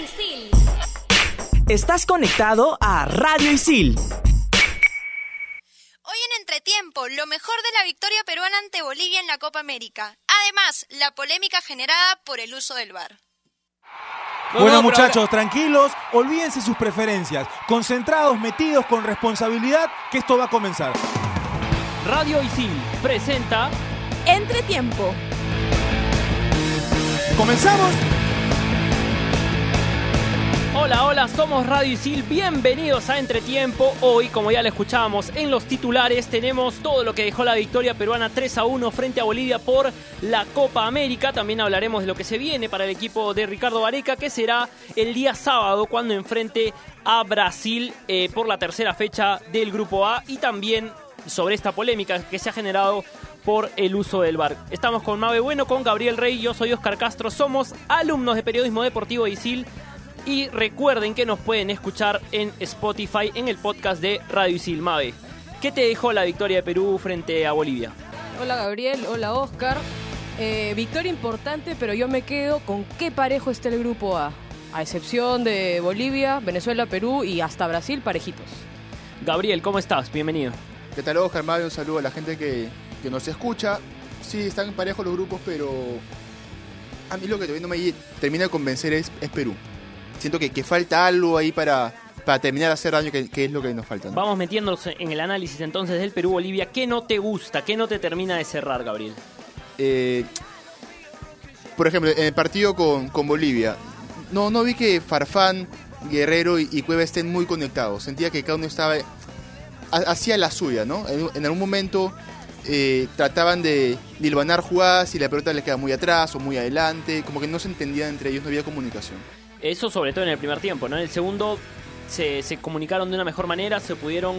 Isil. Estás conectado a Radio Isil. Hoy en Entretiempo, lo mejor de la victoria peruana ante Bolivia en la Copa América. Además, la polémica generada por el uso del VAR. Bueno, muchachos, tranquilos, olvídense sus preferencias, concentrados, metidos con responsabilidad, que esto va a comenzar. Radio Isil presenta Entretiempo. ¿Comenzamos? Hola, hola, somos Radio Isil, bienvenidos a Entretiempo. Hoy, como ya le escuchábamos en los titulares, tenemos todo lo que dejó la victoria peruana 3 a 1 frente a Bolivia por la Copa América. También hablaremos de lo que se viene para el equipo de Ricardo Vareca, que será el día sábado cuando enfrente a Brasil eh, por la tercera fecha del Grupo A y también sobre esta polémica que se ha generado por el uso del bar. Estamos con Mabe Bueno, con Gabriel Rey, yo soy Oscar Castro, somos alumnos de Periodismo Deportivo de ISIL y recuerden que nos pueden escuchar en Spotify en el podcast de Radio Isil Mabe. ¿Qué te dejó la victoria de Perú frente a Bolivia? Hola Gabriel, hola Oscar. Eh, victoria importante, pero yo me quedo con qué parejo está el grupo A. A excepción de Bolivia, Venezuela, Perú y hasta Brasil, parejitos. Gabriel, ¿cómo estás? Bienvenido. ¿Qué tal, Oscar? Mabe, un saludo a la gente que, que nos escucha. Sí, están parejos los grupos, pero a mí lo que todavía no me termina de convencer es, es Perú. Siento que, que falta algo ahí para, para terminar de hacer daño, que, que es lo que nos falta. ¿no? Vamos metiéndonos en el análisis entonces del Perú-Bolivia. ¿Qué no te gusta? ¿Qué no te termina de cerrar, Gabriel? Eh, por ejemplo, en el partido con, con Bolivia, no, no vi que Farfán, Guerrero y, y Cueva estén muy conectados. Sentía que cada uno estaba ha- hacía la suya, ¿no? En, en algún momento eh, trataban de dilvanar jugadas y la pelota les queda muy atrás o muy adelante, como que no se entendían entre ellos, no había comunicación. Eso sobre todo en el primer tiempo, ¿no? En el segundo se, se comunicaron de una mejor manera, se pudieron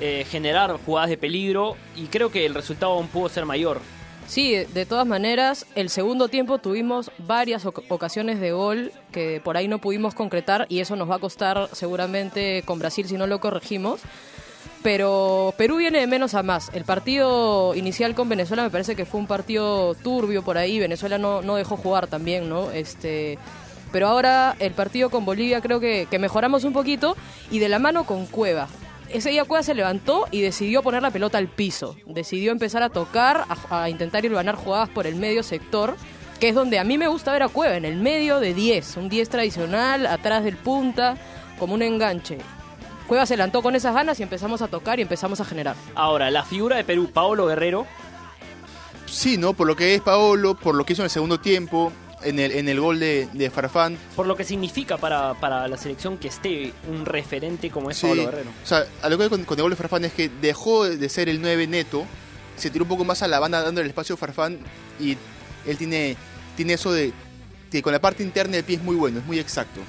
eh, generar jugadas de peligro y creo que el resultado aún pudo ser mayor. Sí, de todas maneras, el segundo tiempo tuvimos varias oc- ocasiones de gol que por ahí no pudimos concretar y eso nos va a costar seguramente con Brasil si no lo corregimos. Pero Perú viene de menos a más. El partido inicial con Venezuela me parece que fue un partido turbio por ahí. Venezuela no, no dejó jugar también, ¿no? Este, pero ahora el partido con Bolivia creo que, que mejoramos un poquito y de la mano con Cueva. Ese día Cueva se levantó y decidió poner la pelota al piso. Decidió empezar a tocar, a, a intentar ganar jugadas por el medio sector, que es donde a mí me gusta ver a Cueva, en el medio de 10, un 10 tradicional, atrás del punta, como un enganche. Cueva se levantó con esas ganas y empezamos a tocar y empezamos a generar. Ahora, la figura de Perú, Paolo Guerrero, Sí, ¿no? Por lo que es Paolo, por lo que hizo en el segundo tiempo, en el, en el gol de, de Farfán. por lo que significa para, para la selección que esté un referente como es Sí, Paolo Guerrero. O sea, a lo que con, con el gol de Farfán es que dejó de ser el 9 neto, se tiró un poco más a la banda dando el espacio a Farfán y él tiene, tiene eso de que con la parte interna del pie es muy bueno, es muy exacto.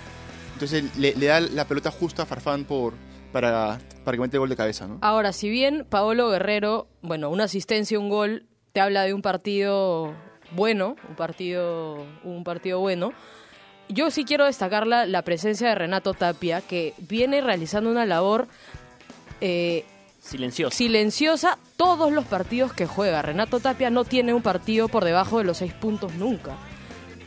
Entonces le, le da la pelota justa a Farfán por, para, para que mete el gol de cabeza, ¿no? Ahora, si bien Paolo Guerrero, bueno, una asistencia, un gol, te habla de un partido bueno, un partido, un partido bueno. Yo sí quiero destacar la, la presencia de Renato Tapia, que viene realizando una labor eh, silenciosa todos los partidos que juega. Renato Tapia no tiene un partido por debajo de los seis puntos nunca.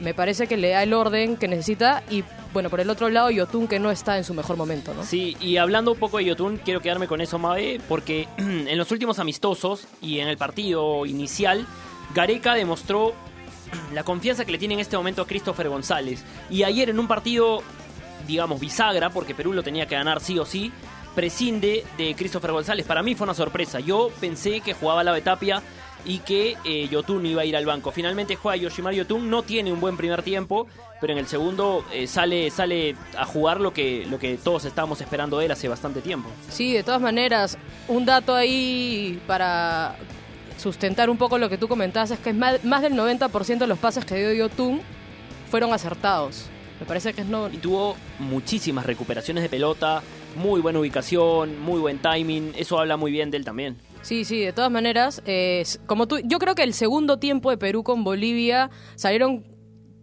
Me parece que le da el orden que necesita y, bueno, por el otro lado, Yotun que no está en su mejor momento, ¿no? Sí, y hablando un poco de Yotun, quiero quedarme con eso, Mabe, porque en los últimos amistosos y en el partido inicial, Gareca demostró la confianza que le tiene en este momento a Christopher González. Y ayer en un partido, digamos, bisagra, porque Perú lo tenía que ganar sí o sí, prescinde de Christopher González. Para mí fue una sorpresa. Yo pensé que jugaba la Betapia y que eh, Yotun iba a ir al banco. Finalmente juega Yoshimar Yotun, no tiene un buen primer tiempo, pero en el segundo eh, sale, sale a jugar lo que, lo que todos estábamos esperando de él hace bastante tiempo. Sí, de todas maneras, un dato ahí para sustentar un poco lo que tú comentabas es que más, más del 90% de los pases que dio Yotun fueron acertados. Me parece que es no... Y tuvo muchísimas recuperaciones de pelota, muy buena ubicación, muy buen timing, eso habla muy bien de él también. Sí, sí, de todas maneras, eh, como tú, yo creo que el segundo tiempo de Perú con Bolivia salieron,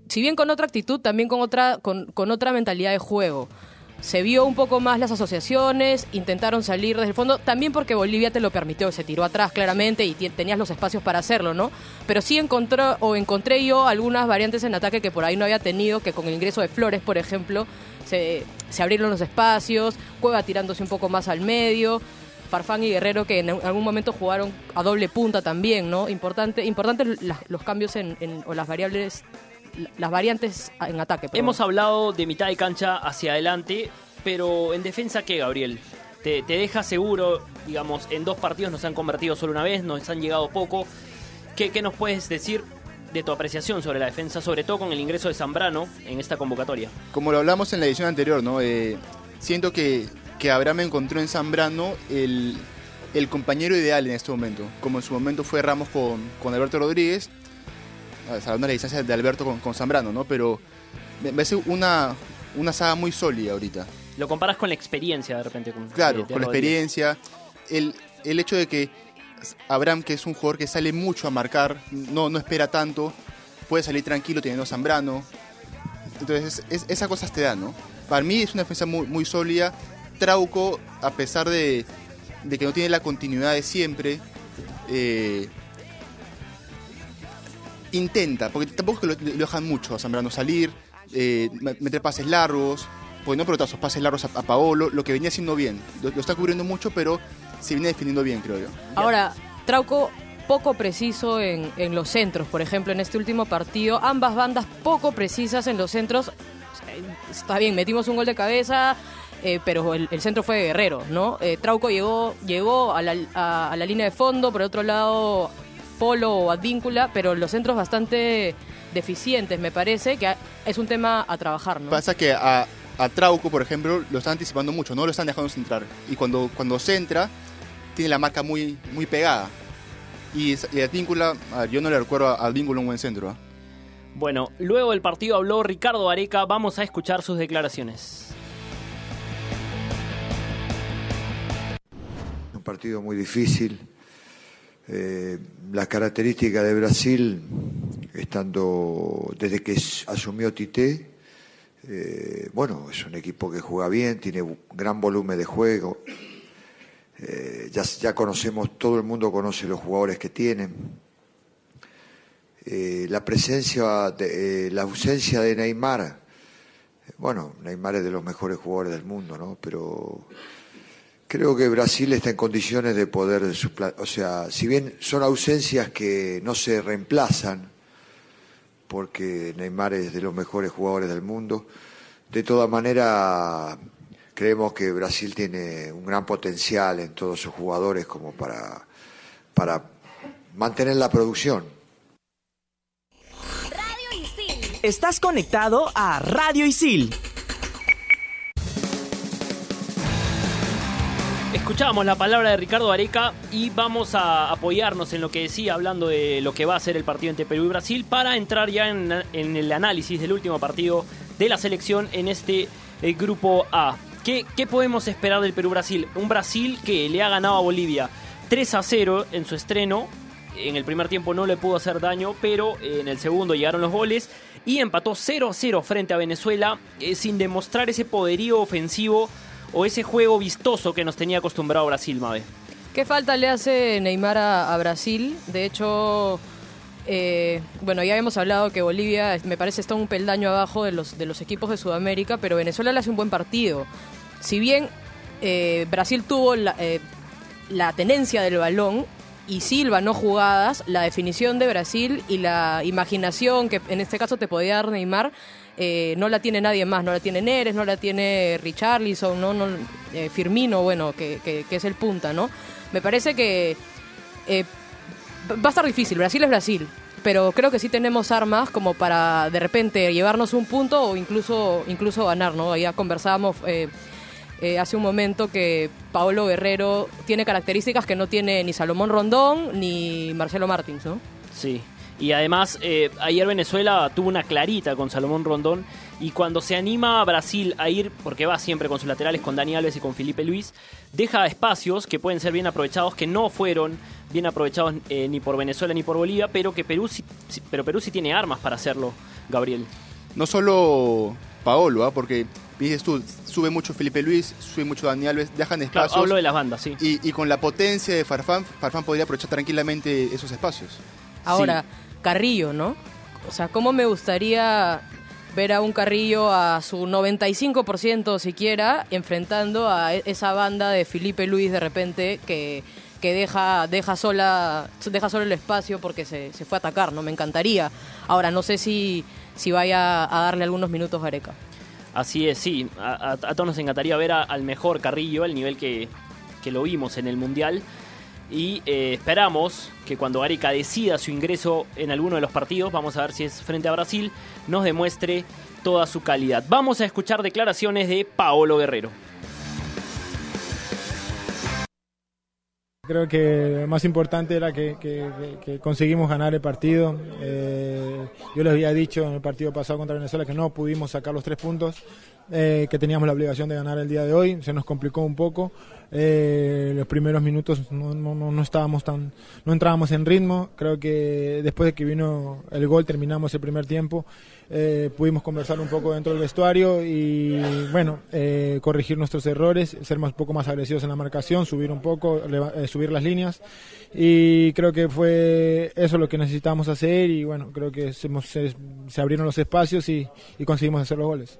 si bien con otra actitud, también con otra, con, con otra mentalidad de juego. Se vio un poco más las asociaciones, intentaron salir desde el fondo, también porque Bolivia te lo permitió, se tiró atrás claramente y tenías los espacios para hacerlo, ¿no? Pero sí encontró, o encontré yo algunas variantes en ataque que por ahí no había tenido, que con el ingreso de Flores, por ejemplo, se, se abrieron los espacios, Cueva tirándose un poco más al medio, Farfán y Guerrero que en algún momento jugaron a doble punta también, ¿no? Importante, importantes los cambios en, o las variables las variantes en ataque. Hemos hablado de mitad de cancha hacia adelante, pero en defensa, ¿qué, Gabriel? Te, deja seguro, digamos, en dos partidos nos han convertido solo una vez, nos han llegado poco. ¿Qué, qué nos puedes decir de tu apreciación sobre la defensa, sobre todo con el ingreso de Zambrano en esta convocatoria? Como lo hablamos en la edición anterior, ¿no? Eh, siento que, que Abraham encontró en Zambrano el, el compañero ideal en este momento, como en su momento fue Ramos con, con Alberto Rodríguez salvando la distancia de Alberto con, Zambrano, ¿no? Pero me parece una, una saga muy sólida ahorita. Lo comparas con la experiencia de repente. Con, claro, con la experiencia. El, el hecho de que Abraham, que es un jugador que sale mucho a marcar, no, no espera tanto, puede salir tranquilo teniendo a Zambrano. Entonces, esas cosas te dan, ¿no? Para mí es una defensa muy, muy sólida. Trauco, a pesar de, de que no tiene la continuidad de siempre, eh, intenta, porque tampoco es que lo, dejan mucho a Zambrano salir, eh, meter pases largos, porque no esos pases largos a, Paolo, lo que venía haciendo bien. Lo, está cubriendo mucho, pero se viene definiendo bien, creo yo. Ahora, Trauco poco preciso en, los centros, por ejemplo, en este último partido, ambas bandas poco precisas en los centros. Está bien, metimos un gol de cabeza, eh, pero el, centro fue Guerrero, ¿no? Eh, Trauco llegó, llegó a la, a la, línea de fondo, por otro lado Polo o Advíncula, pero los centros bastante deficientes, me parece, que es un tema a trabajar, ¿no? Pasa que a, Trauco, por ejemplo, lo están anticipando mucho, no lo están dejando centrar. Y cuando, cuando centra, tiene la marca muy, muy pegada. Y, Advíncula, yo no le recuerdo a Advíncula un buen centro. ¿ah? Bueno, luego del partido habló Ricardo Areca, vamos a escuchar sus declaraciones. Un partido muy difícil, eh, las características de Brasil, estando desde que asumió Tite, eh, bueno, es un equipo que juega bien, tiene gran volumen de juego. Eh, ya, ya, conocemos, todo el mundo conoce los jugadores que tienen. la presencia, de, la ausencia de Neymar, bueno, Neymar es de los mejores jugadores del mundo, ¿no? Pero Creo que Brasil está en condiciones de poder, o sea, si bien son ausencias que no se reemplazan, porque Neymar es de los mejores jugadores del mundo, de todas maneras creemos que Brasil tiene un gran potencial en todos sus jugadores como para, para mantener la producción. Radio Isil. Estás conectado a Radio Isil. Escuchábamos la palabra de Ricardo Areca y vamos a apoyarnos en lo que decía, hablando de lo que va a ser el partido entre Perú y Brasil, para entrar ya en, el análisis del último partido de la selección en este eh, grupo A. ¿Qué, ¿Qué podemos esperar del Perú-Brasil? Un Brasil que le ha ganado a Bolivia 3 a 0 en su estreno. En el primer tiempo no le pudo hacer daño, pero en el segundo llegaron los goles y empató 0 a 0 frente a Venezuela eh, sin demostrar ese poderío ofensivo o ese juego vistoso que nos tenía acostumbrado Brasil, Mabe? ¿Qué falta le hace Neymar a, Brasil? De hecho, eh, bueno, ya hemos hablado que Bolivia me parece está un peldaño abajo de los, de los equipos de Sudamérica, pero Venezuela le hace un buen partido. Si bien eh, Brasil tuvo la, eh, la tenencia del balón, y Silva no jugadas, la definición de Brasil y la imaginación que en este caso te podía dar Neymar eh, no la tiene nadie más, no la tiene Neres, no la tiene Richarlison, no, no eh, Firmino, bueno, que, es el punta, ¿no? Me parece que eh, va a estar difícil, Brasil es Brasil, pero creo que sí tenemos armas como para de repente llevarnos un punto o incluso, incluso ganar, ¿no? Ya conversábamos hace un momento que Paolo Guerrero tiene características que no tiene ni Salomón Rondón ni Marcelo Martins, ¿no? Sí, y además, eh, ayer Venezuela tuvo una clarita con Salomón Rondón. Y cuando se anima a Brasil a ir, porque va siempre con sus laterales, con Dani Alves y con Felipe Luis, deja espacios que pueden ser bien aprovechados, que no fueron bien aprovechados eh, ni por Venezuela ni por Bolivia, pero que Perú sí, pero Perú sí tiene armas para hacerlo, Gabriel. No solo Paolo, ¿ah? porque dices tú, sube mucho Felipe Luis, sube mucho Dani Alves, dejan espacios. Claro, hablo de las bandas, sí. Y, y, con la potencia de Farfán, Farfán podría aprovechar tranquilamente esos espacios. Ahora, Carrillo, ¿no? O sea, ¿cómo me gustaría ver a un Carrillo a su 95% siquiera enfrentando a e-, esa banda de Felipe Luis de repente que, que deja, deja, sola, deja solo el espacio porque se, se fue a atacar, ¿no? Me encantaría. Ahora, no sé si, si vaya a darle algunos minutos a Areca. Así es, sí. A, todos nos encantaría ver al mejor Carrillo, al nivel que, que lo vimos en el Mundial. Y eh, esperamos que cuando Gareca decida su ingreso en alguno de los partidos, vamos a ver si es frente a Brasil, nos demuestre toda su calidad. Vamos a escuchar declaraciones de Paolo Guerrero. Creo que lo más importante era que, conseguimos ganar el partido. Eh, yo les había dicho en el partido pasado contra Venezuela que no pudimos sacar los tres puntos, eh, que teníamos la obligación de ganar el día de hoy. Se nos complicó un poco. Eh, los primeros minutos no, no, no, estábamos tan, no entrábamos en ritmo. Creo que después de que vino el gol terminamos el primer tiempo. Eh, pudimos conversar un poco dentro del vestuario y bueno, eh, corregir nuestros errores, ser un poco más agresivos en la marcación, subir un poco, subir las líneas y creo que fue eso lo que necesitábamos hacer y bueno, creo que se, se, abrieron los espacios y, y conseguimos hacer los goles.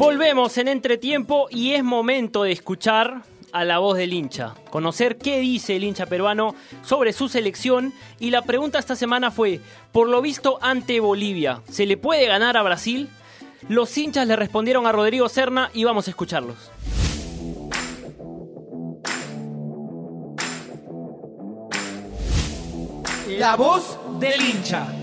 Volvemos en entretiempo y es momento de escuchar a la voz del hincha, conocer qué dice el hincha peruano sobre su selección y la pregunta esta semana fue, por lo visto ante Bolivia, ¿se le puede ganar a Brasil? Los hinchas le respondieron a Rodrigo Serna y vamos a escucharlos. La voz del hincha.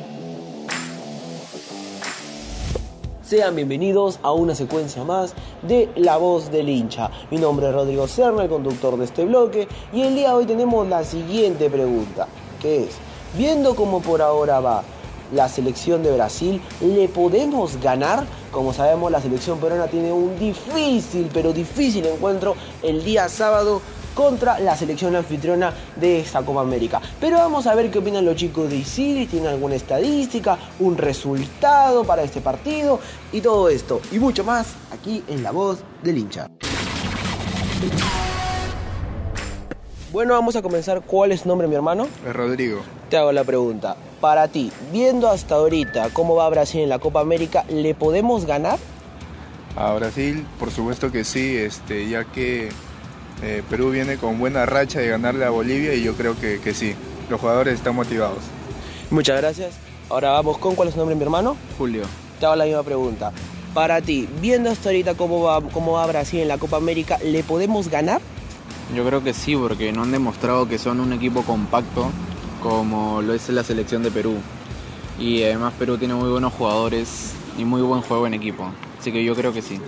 Sean bienvenidos a una secuencia más de La Voz del Hincha. Mi nombre es Rodrigo Serna, el conductor de este bloque, y el día de hoy tenemos la siguiente pregunta, que es, viendo cómo por ahora va la selección de Brasil, ¿le podemos ganar? Como sabemos, la selección peruana tiene un difícil, pero difícil encuentro el día sábado contra la selección anfitriona de esta Copa América. Pero vamos a ver qué opinan los chicos de Isiris, tienen alguna estadística, un resultado para este partido y todo esto y mucho más aquí en La Voz del Hincha. Bueno, vamos a comenzar. ¿Cuál es tu nombre, mi hermano? Es Rodrigo. Te hago la pregunta. Para ti, viendo hasta ahorita cómo va Brasil en la Copa América, ¿le podemos ganar? A Brasil, por supuesto que sí, este, ya que eh, Perú viene con buena racha de ganarle a Bolivia y yo creo que, que, sí, los jugadores están motivados. Muchas gracias. Ahora vamos con cuál es su nombre, mi hermano. Julio. Te hago la misma pregunta. Para ti, viendo hasta ahorita cómo va, cómo va Brasil en la Copa América, ¿le podemos ganar? Yo creo que sí, porque no han demostrado que son un equipo compacto como lo es la selección de Perú. Y además Perú tiene muy buenos jugadores y muy buen juego en equipo. Así que yo creo que sí.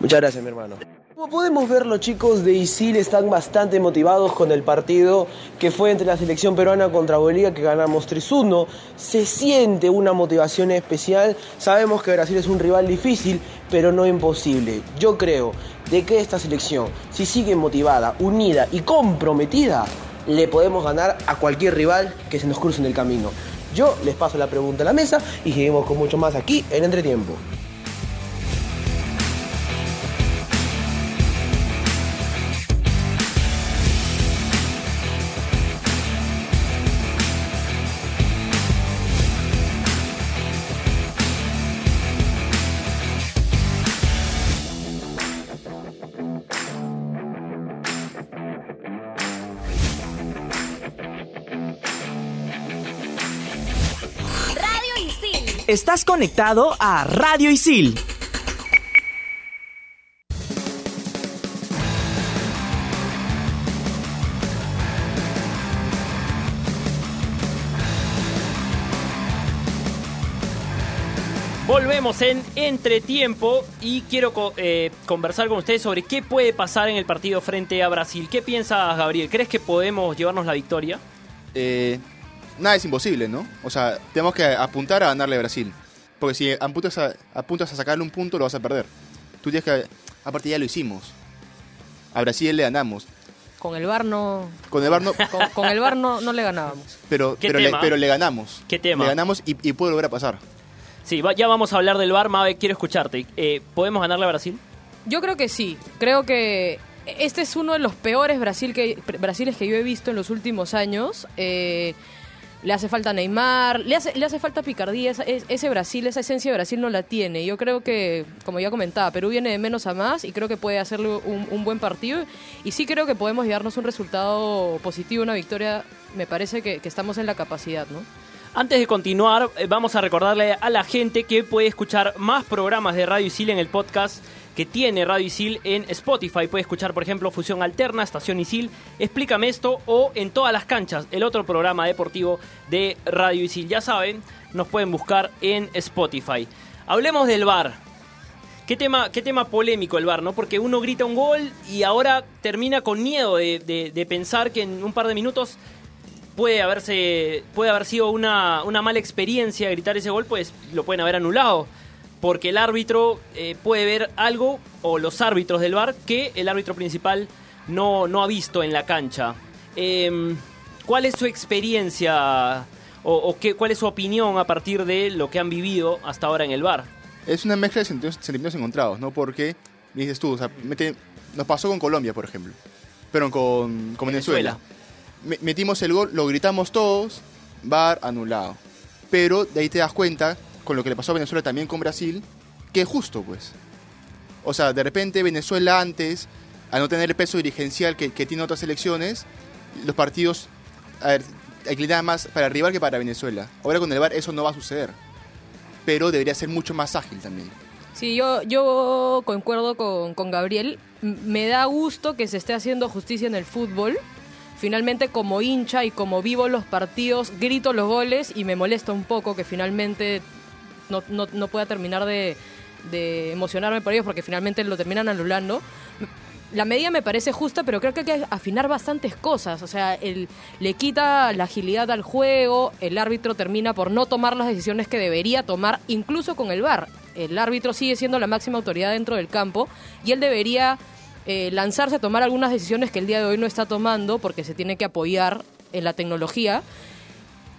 Muchas gracias, mi hermano. Como podemos ver, los chicos de Isil están bastante motivados con el partido que fue entre la selección peruana contra Bolivia que ganamos 3-1. Se siente una motivación especial. Sabemos que Brasil es un rival difícil, pero no imposible. Yo creo de que esta selección, si sigue motivada, unida y comprometida, le podemos ganar a cualquier rival que se nos cruce en el camino. Yo les paso la pregunta a la mesa y seguimos con mucho más aquí en Entretiempo. Estás conectado a Radio Isil. Volvemos en entretiempo y quiero co- eh, conversar con ustedes sobre qué puede pasar en el partido frente a Brasil. ¿Qué piensas, Gabriel? ¿Crees que podemos llevarnos la victoria? Eh, nada es imposible, ¿no? O sea, tenemos que apuntar a ganarle a Brasil. Porque si apuntas a, apuntas a sacarle un punto, lo vas a perder. Tú tienes que... Aparte ya lo hicimos. A Brasil le ganamos. Con el VAR no... Con el VAR no... Con, con el VAR no, no le ganábamos. Pero, ¿Qué pero, le, pero le ganamos. ¿Qué tema? Le ganamos y, y puede volver a pasar. Sí, va- ya vamos a hablar del VAR. Mabe, quiero escucharte. Eh, ¿Podemos ganarle a Brasil? Yo creo que sí. Creo que este es uno de los peores Brasil que, Brasiles que yo he visto en los últimos años. Eh, le hace falta Neymar, le hace, le hace falta picardía. Ese Brasil, esa esencia de Brasil no la tiene. Yo creo que, como ya comentaba, Perú viene de menos a más y creo que puede hacerle un, buen partido. Y sí creo que podemos llevarnos un resultado positivo, una victoria. Me parece que, que estamos en la capacidad, ¿no? Antes de continuar, eh, vamos a recordarle a la gente que puede escuchar más programas de Radio Isil en el podcast que tiene Radio Isil en Spotify. Puede escuchar, por ejemplo, Fusión Alterna, Estación Isil, Explícame esto o en todas las canchas, el otro programa deportivo de Radio Isil. Ya saben, nos pueden buscar en Spotify. Hablemos del VAR. ¿Qué tema, qué tema polémico el VAR, ¿no? Porque uno grita un gol y ahora termina con miedo de, de- de pensar que en un par de minutos puede haberse puede haber sido una, una mala experiencia gritar ese gol, pues lo pueden haber anulado. Porque el árbitro eh, puede ver algo, o los árbitros del VAR, que el árbitro principal no, no ha visto en la cancha. Em, ¿Cuál es su experiencia o, o qué, cuál es su opinión a partir de lo que han vivido hasta ahora en el VAR? Es una mezcla de sentimientos, encontrados, ¿no? Porque, dices tú, o sea, mete- nos pasó con Colombia, por ejemplo. Pero con, con Venezuela. Me- metimos el gol, lo gritamos todos, VAR anulado. Pero de ahí te das cuenta, con lo que le pasó a Venezuela también con Brasil, que justo, pues. O sea, de repente Venezuela antes, al no tener el peso dirigencial que, tiene otras elecciones, los partidos a ver, más para el rival que para Venezuela. Ahora con el VAR eso no va a suceder. Pero debería ser mucho más ágil también. Sí, yo, yo concuerdo con, con Gabriel. Me da gusto que se esté haciendo justicia en el fútbol. Finalmente, como hincha y como vivo los partidos, grito los goles y me molesta un poco que finalmente no, no- no pueda terminar de, emocionarme por ellos porque finalmente lo terminan anulando. La medida me parece justa, pero creo que hay que afinar bastantes cosas. O sea, le quita la agilidad al juego, el árbitro termina por no tomar las decisiones que debería tomar, incluso con el VAR. El árbitro sigue siendo la máxima autoridad dentro del campo y él debería eh, lanzarse a tomar algunas decisiones que el día de hoy no está tomando porque se tiene que apoyar en la tecnología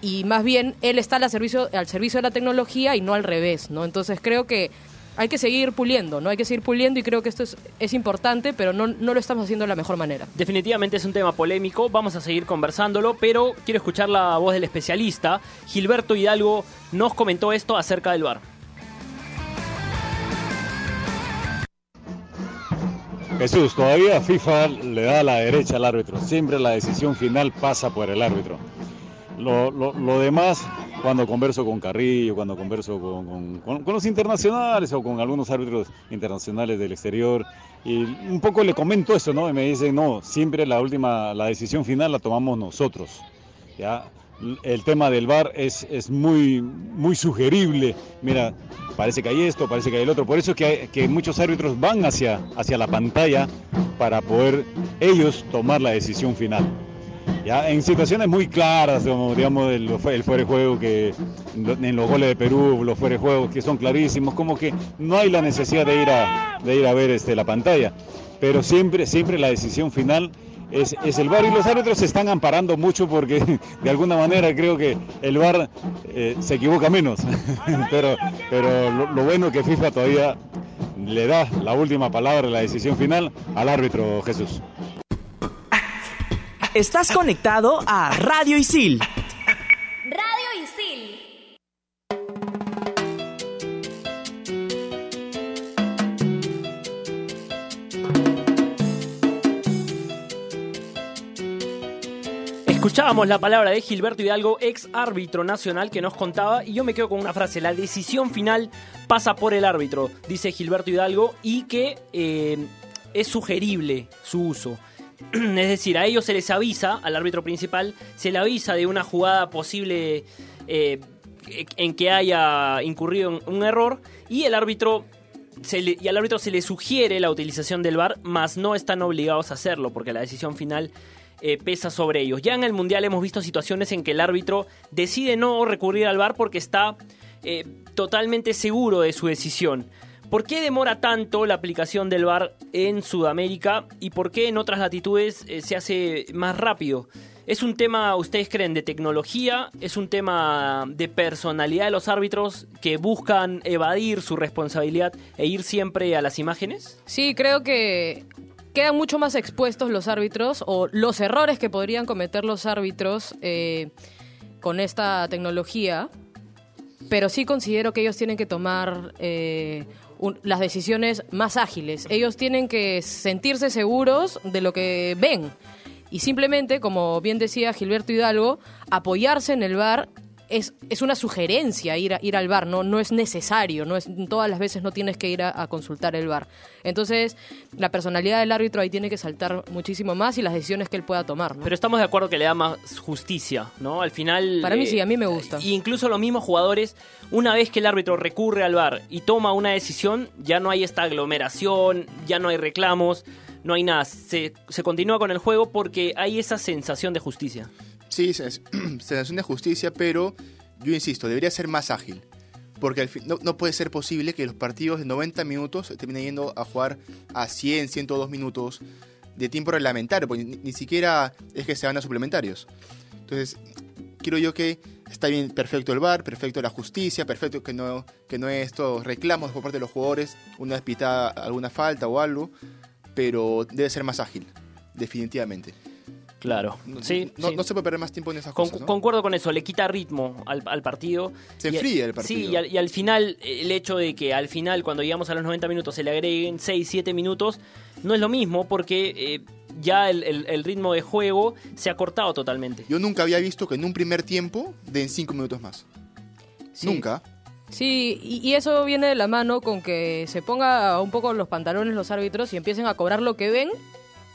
y más bien él está al servicio, al servicio de la tecnología y no al revés, ¿no? Entonces creo que hay que seguir puliendo, ¿no? Hay que seguir puliendo y creo que esto es, es importante, pero no, no lo estamos haciendo de la mejor manera. Definitivamente es un tema polémico, vamos a seguir conversándolo, pero quiero escuchar la voz del especialista. Gilberto Hidalgo nos comentó esto acerca del VAR. Jesús, todavía FIFA le da la derecha al árbitro. Siempre la decisión final pasa por el árbitro. Lo, lo- demás, cuando converso con Carrillo, cuando converso con, con- los internacionales o con algunos árbitros internacionales del exterior, y un poco le comento eso, ¿no? Y me dicen, no, siempre la última, la decisión final la tomamos nosotros. ¿ya? El tema del VAR es, es muy, muy sugerible. Mira, parece que hay esto, parece que hay el otro. Por eso es que, que muchos árbitros van hacia, hacia la pantalla para poder ellos tomar la decisión final. Ya, en situaciones muy claras, como digamos el, el fuera de juego, que en los goles de Perú, los fuera de juego que son clarísimos, como que no hay la necesidad de ir a, de ir a ver este, la pantalla. Pero siempre, siempre la decisión final es, es el VAR y los árbitros se están amparando mucho porque de alguna manera creo que el VAR eh, se equivoca menos. pero pero lo, lo bueno que FIFA todavía le da la última palabra, la decisión final al árbitro Jesús. Estás conectado a Radio Isil. Radio Isil. Escuchábamos la palabra de Gilberto Hidalgo, ex árbitro nacional, que nos contaba, y yo me quedo con una frase, la decisión final pasa por el árbitro, dice Gilberto Hidalgo, y que eh, es sugerible su uso. es decir, a ellos se les avisa, al árbitro principal, se le avisa de una jugada posible eh, en que haya incurrido un error y el árbitro se le- y al árbitro se le sugiere la utilización del VAR, mas no están obligados a hacerlo porque la decisión final eh, pesa sobre ellos. Ya en el Mundial hemos visto situaciones en que el árbitro decide no recurrir al VAR porque está eh, totalmente seguro de su decisión. ¿Por qué demora tanto la aplicación del VAR en Sudamérica y por qué en otras latitudes eh, se hace más rápido? ¿Es un tema, ustedes creen, de tecnología? ¿Es un tema de personalidad de los árbitros que buscan evadir su responsabilidad e ir siempre a las imágenes? Sí, creo que quedan mucho más expuestos los árbitros o los errores que podrían cometer los árbitros eh, con esta tecnología, pero sí considero que ellos tienen que tomar eh, un- las decisiones más ágiles. Ellos tienen que sentirse seguros de lo que ven y simplemente, como bien decía Gilberto Hidalgo, apoyarse en el VAR es, es una sugerencia ir, a- ir al bar, no, no es necesario, no es, todas las veces no tienes que ir a, a consultar el bar. Entonces, la personalidad del árbitro ahí tiene que saltar muchísimo más y las decisiones que él pueda tomar. ¿no? Pero estamos de acuerdo que le da más justicia, ¿no? Al final... Para mí eh, sí, a mí me gusta. Y incluso los mismos jugadores, una vez que el árbitro recurre al VAR y toma una decisión, ya no hay esta aglomeración, ya no hay reclamos, no hay nada. Se, se continúa con el juego porque hay esa sensación de justicia. Sí, sens- sensación de justicia, pero yo insisto, debería ser más ágil. Porque al fin- no, puede ser posible que los partidos de 90 minutos terminen yendo a jugar a 100, 102 minutos de tiempo reglamentario, porque ni, ni siquiera es que se van a suplementarios. Entonces, quiero yo que está bien, perfecto el VAR, perfecto la justicia, perfecto que no, que no hay estos reclamos por parte de los jugadores, una pitada alguna falta o algo, pero debe ser más ágil, definitivamente. Claro, No, sí, no, sí. no se puede perder más tiempo en esas Con- cosas, ¿no? Concuerdo con eso, le quita ritmo al, al partido. Se Y- enfría el partido. Sí, y al, y al final, el hecho de que al final, cuando llegamos a los 90 minutos, se le agreguen 6, 7 minutos, no es lo mismo porque eh, ya el, el- el ritmo de juego se ha cortado totalmente. Yo nunca había visto que en un primer tiempo den 5 minutos más. Sí. Nunca. Sí, y, y eso viene de la mano con que se ponga un poco los pantalones los árbitros y empiecen a cobrar lo que ven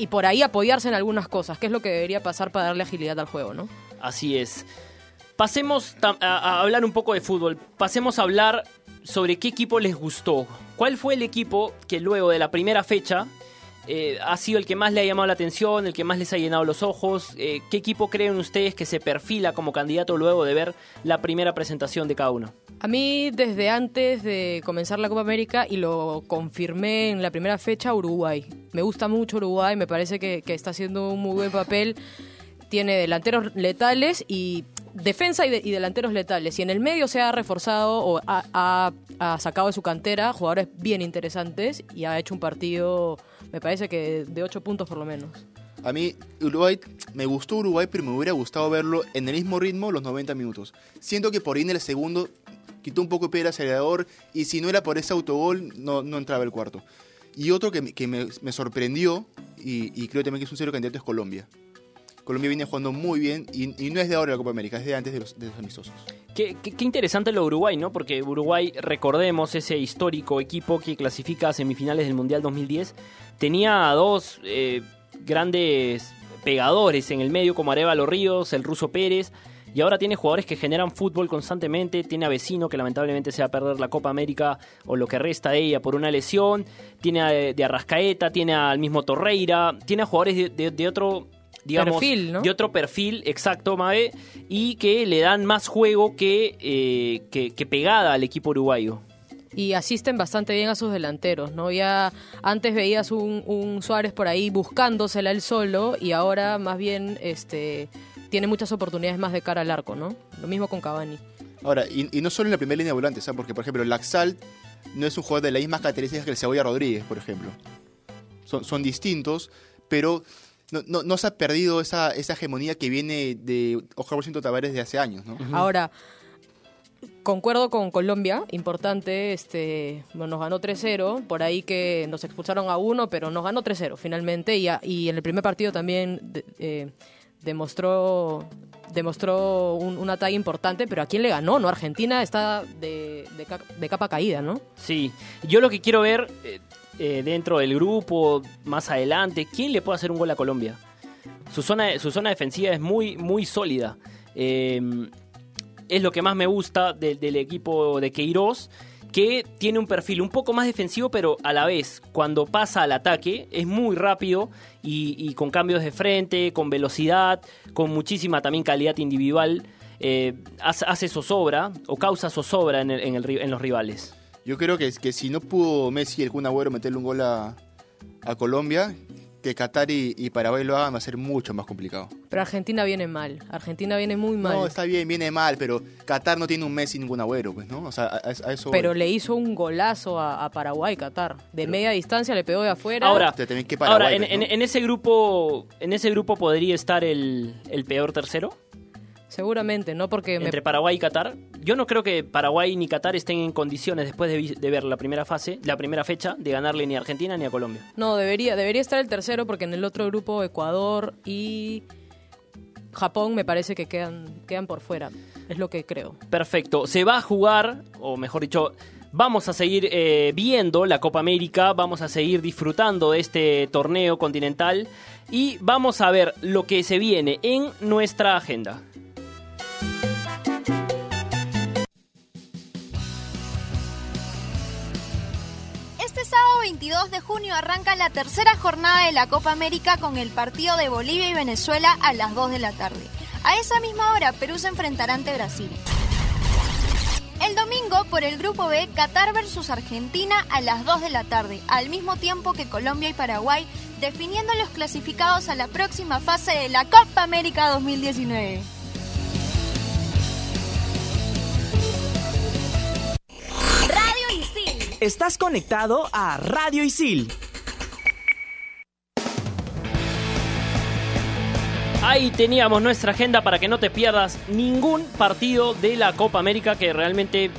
y por ahí apoyarse en algunas cosas, que es lo que debería pasar para darle agilidad al juego, ¿no? Así es. Pasemos a hablar un poco de fútbol. Pasemos a hablar sobre qué equipo les gustó. ¿Cuál fue el equipo que luego de la primera fecha eh, ha sido el que más le ha llamado la atención, el que más les ha llenado los ojos? Eh, ¿Qué equipo creen ustedes que se perfila como candidato luego de ver la primera presentación de cada uno? A mí desde antes de comenzar la Copa América y lo confirmé en la primera fecha, Uruguay. Me gusta mucho Uruguay, me parece que, que está haciendo un muy buen papel. Tiene delanteros letales y defensa y, de- y delanteros letales. Y en el medio se ha reforzado o ha sacado de su cantera jugadores bien interesantes y ha hecho un partido, me parece que de 8 puntos por lo menos. A mí, Uruguay, me gustó Uruguay, pero me hubiera gustado verlo en el mismo ritmo los 90 minutos. Siento que por ahí en el segundo quitó un poco de pie el acelerador y si no era por ese autogol, no, no entraba el cuarto. Y otro que, que me sorprendió, y, y creo también que es un serio candidato, es Colombia. Colombia viene jugando muy bien y, no es de ahora la Copa América, es de antes de los, de amistosos. Qué, interesante lo de Uruguay, ¿no? Porque Uruguay, recordemos, ese histórico equipo que clasifica a semifinales del Mundial 2010, tenía dos eh, grandes pegadores en el medio, como Arevalo Ríos, el ruso Pérez, y ahora tiene jugadores que generan fútbol constantemente, tiene a Vecino, que lamentablemente se va a perder la Copa América o lo que resta de ella por una lesión, tiene a, de Arrascaeta, tiene al mismo Torreira, tiene a jugadores de otro... Digamos, Perfil, ¿no? de otro perfil, exacto, Mabe, y que le dan más juego que, eh, que, que pegada al equipo uruguayo. y asisten bastante bien a sus delanteros, ¿no? Ya antes veías un, un Suárez por ahí buscándosela él solo y ahora más bien este tiene muchas oportunidades más de cara al arco, ¿no? Lo mismo con Cavani. Ahora, y, y no solo en la primera línea de volantes, ¿sabes? Porque, por ejemplo, Laxalt no es un jugador de las mismas características que el Cebolla Rodríguez, por ejemplo. Son, son distintos, pero no, no, no se ha perdido esa, esa hegemonía que viene de Oscar Bolsito Tavares de hace años, ¿no? Ahora, concuerdo con Colombia, importante, este, bueno, nos ganó 3-0, por ahí que nos expulsaron a uno, pero nos ganó 3-0 finalmente, y, a- y en el primer partido también de- eh, demostró demostró un, una talla importante, pero ¿a quién le ganó? ¿No? Argentina está de, de de capa caída, ¿no? Sí, yo lo que quiero ver eh, eh, dentro del grupo, más adelante, ¿quién le puede hacer un gol a Colombia? Su zona, su zona defensiva es muy, muy sólida. Eh, es lo que más me gusta de- del equipo de Queiroz, que tiene un perfil un poco más defensivo, pero a la vez, cuando pasa al ataque, es muy rápido y, con cambios de frente, con velocidad, con muchísima también calidad individual. eh, hace, hace zozobra o causa zozobra en, el- en el en los rivales. Yo creo que, que si no pudo Messi y el Kun Agüero meterle un gol a, a Colombia, que Qatar y, y Paraguay lo hagan va a ser mucho más complicado. Pero Argentina viene mal. Argentina viene muy mal. No, está bien, viene mal, pero Qatar no tiene un Messi y ningún Agüero, pues, ¿no? O sea, a, a- eso... Pero voy. le hizo un golazo a, a Paraguay, Qatar. De media distancia le pegó de afuera. Ahora, que Paraguay, ahora en, pues, ¿no? en- en ese grupo, en ese grupo podría estar el, el peor tercero Seguramente, ¿no? Porque me- entre Paraguay y Qatar. Yo no creo que Paraguay ni Qatar estén en condiciones después de ver la primera fase, la primera fecha, de ganarle ni a Argentina ni a Colombia. No, debería, debería estar el tercero porque en el otro grupo Ecuador y Japón me parece que quedan, quedan por fuera. Es lo que creo. Perfecto. Se va a jugar, o mejor dicho, vamos a seguir eh, viendo la Copa América, vamos a seguir disfrutando de este torneo continental y vamos a ver lo que se viene en nuestra agenda. Este sábado 22 de junio arranca la tercera jornada de la Copa América con el partido de Bolivia y Venezuela a las 2 de la tarde. A esa misma hora Perú se enfrentará ante Brasil. El domingo, por el grupo B, Qatar versus Argentina a las 2 de la tarde, al mismo tiempo que Colombia y Paraguay, definiendo los clasificados a la próxima fase de la Copa América 2019. Estás conectado a Radio Isil. Ahí teníamos nuestra agenda para que no te pierdas ningún partido de la Copa América que realmente eh,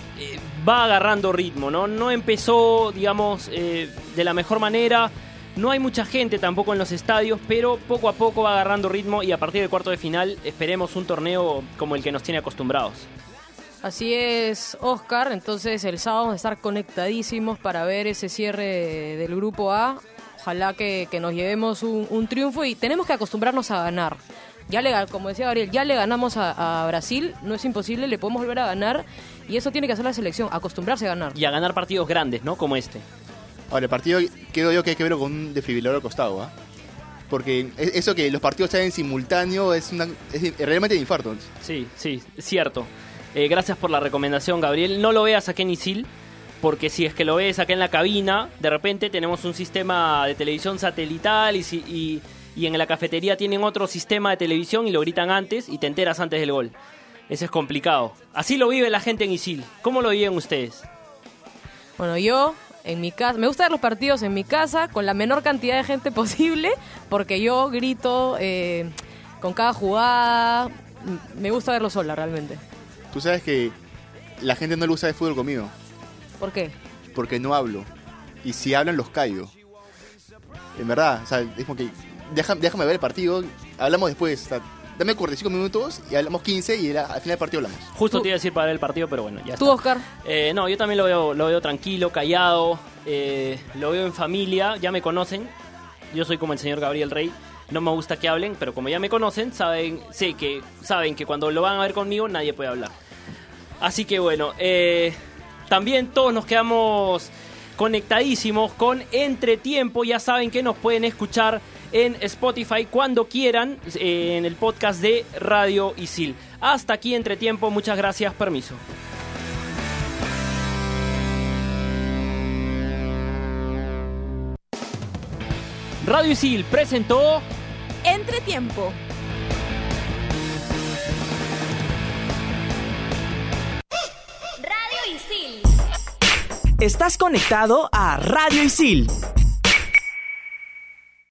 va agarrando ritmo, ¿no? No empezó, digamos, eh, de la mejor manera. No hay mucha gente tampoco en los estadios, pero poco a poco va agarrando ritmo y a partir del cuarto de final esperemos un torneo como el que nos tiene acostumbrados. Así es, Oscar. Entonces el sábado vamos a estar conectadísimos para ver ese cierre del grupo A. Ojalá que, que nos llevemos un, un triunfo y tenemos que acostumbrarnos a ganar. Ya le, como decía Gabriel, ya le ganamos a, a Brasil, no es imposible, le podemos volver a ganar y eso tiene que hacer la selección, acostumbrarse a ganar. Y a ganar partidos grandes, ¿no? Como este. Ahora, el partido creo yo que hay que verlo con un desfibrilador al costado, ¿ah? Porque e- eso que los partidos están en simultáneo es, una, es realmente de infarto. Sí, sí, es cierto. Eh, gracias por la recomendación, Gabriel. No lo veas acá en Isil, porque si es que lo ves acá en la cabina, de repente tenemos un sistema de televisión satelital y, si- y, y en la cafetería tienen otro sistema de televisión y lo gritan antes y te enteras antes del gol. Eso es complicado. Así lo vive la gente en Isil. ¿Cómo lo viven ustedes? Bueno, yo en mi casa, me gusta ver los partidos en mi casa con la menor cantidad de gente posible, porque yo grito eh, con cada jugada. Me gusta verlo sola realmente. Tú sabes que la gente no le gusta de fútbol conmigo, ¿Por qué? porque no hablo. Y si hablan, los callo. En verdad, o sea, es como que deja- déjame ver el partido, hablamos después. o sea, dame 45 minutos y hablamos 15 y al final del partido hablamos. Justo te iba a decir para ver el partido, pero bueno, ya ¿Tú, está. Oscar? Eh, no, yo también lo veo, lo veo tranquilo, callado, eh, lo veo en familia, ya me conocen. Yo soy como el señor Gabriel Rey. No me gusta que hablen, pero como ya me conocen, saben, sé que, saben que cuando lo van a ver conmigo nadie puede hablar. Así que bueno, eh, también todos nos quedamos conectadísimos con Entretiempo. Ya saben que nos pueden escuchar en Spotify cuando quieran eh, en el podcast de Radio Isil. Hasta aquí Entretiempo, muchas gracias, permiso. Radio Isil presentó Entretiempo. Radio Isil. Estás conectado a Radio Isil.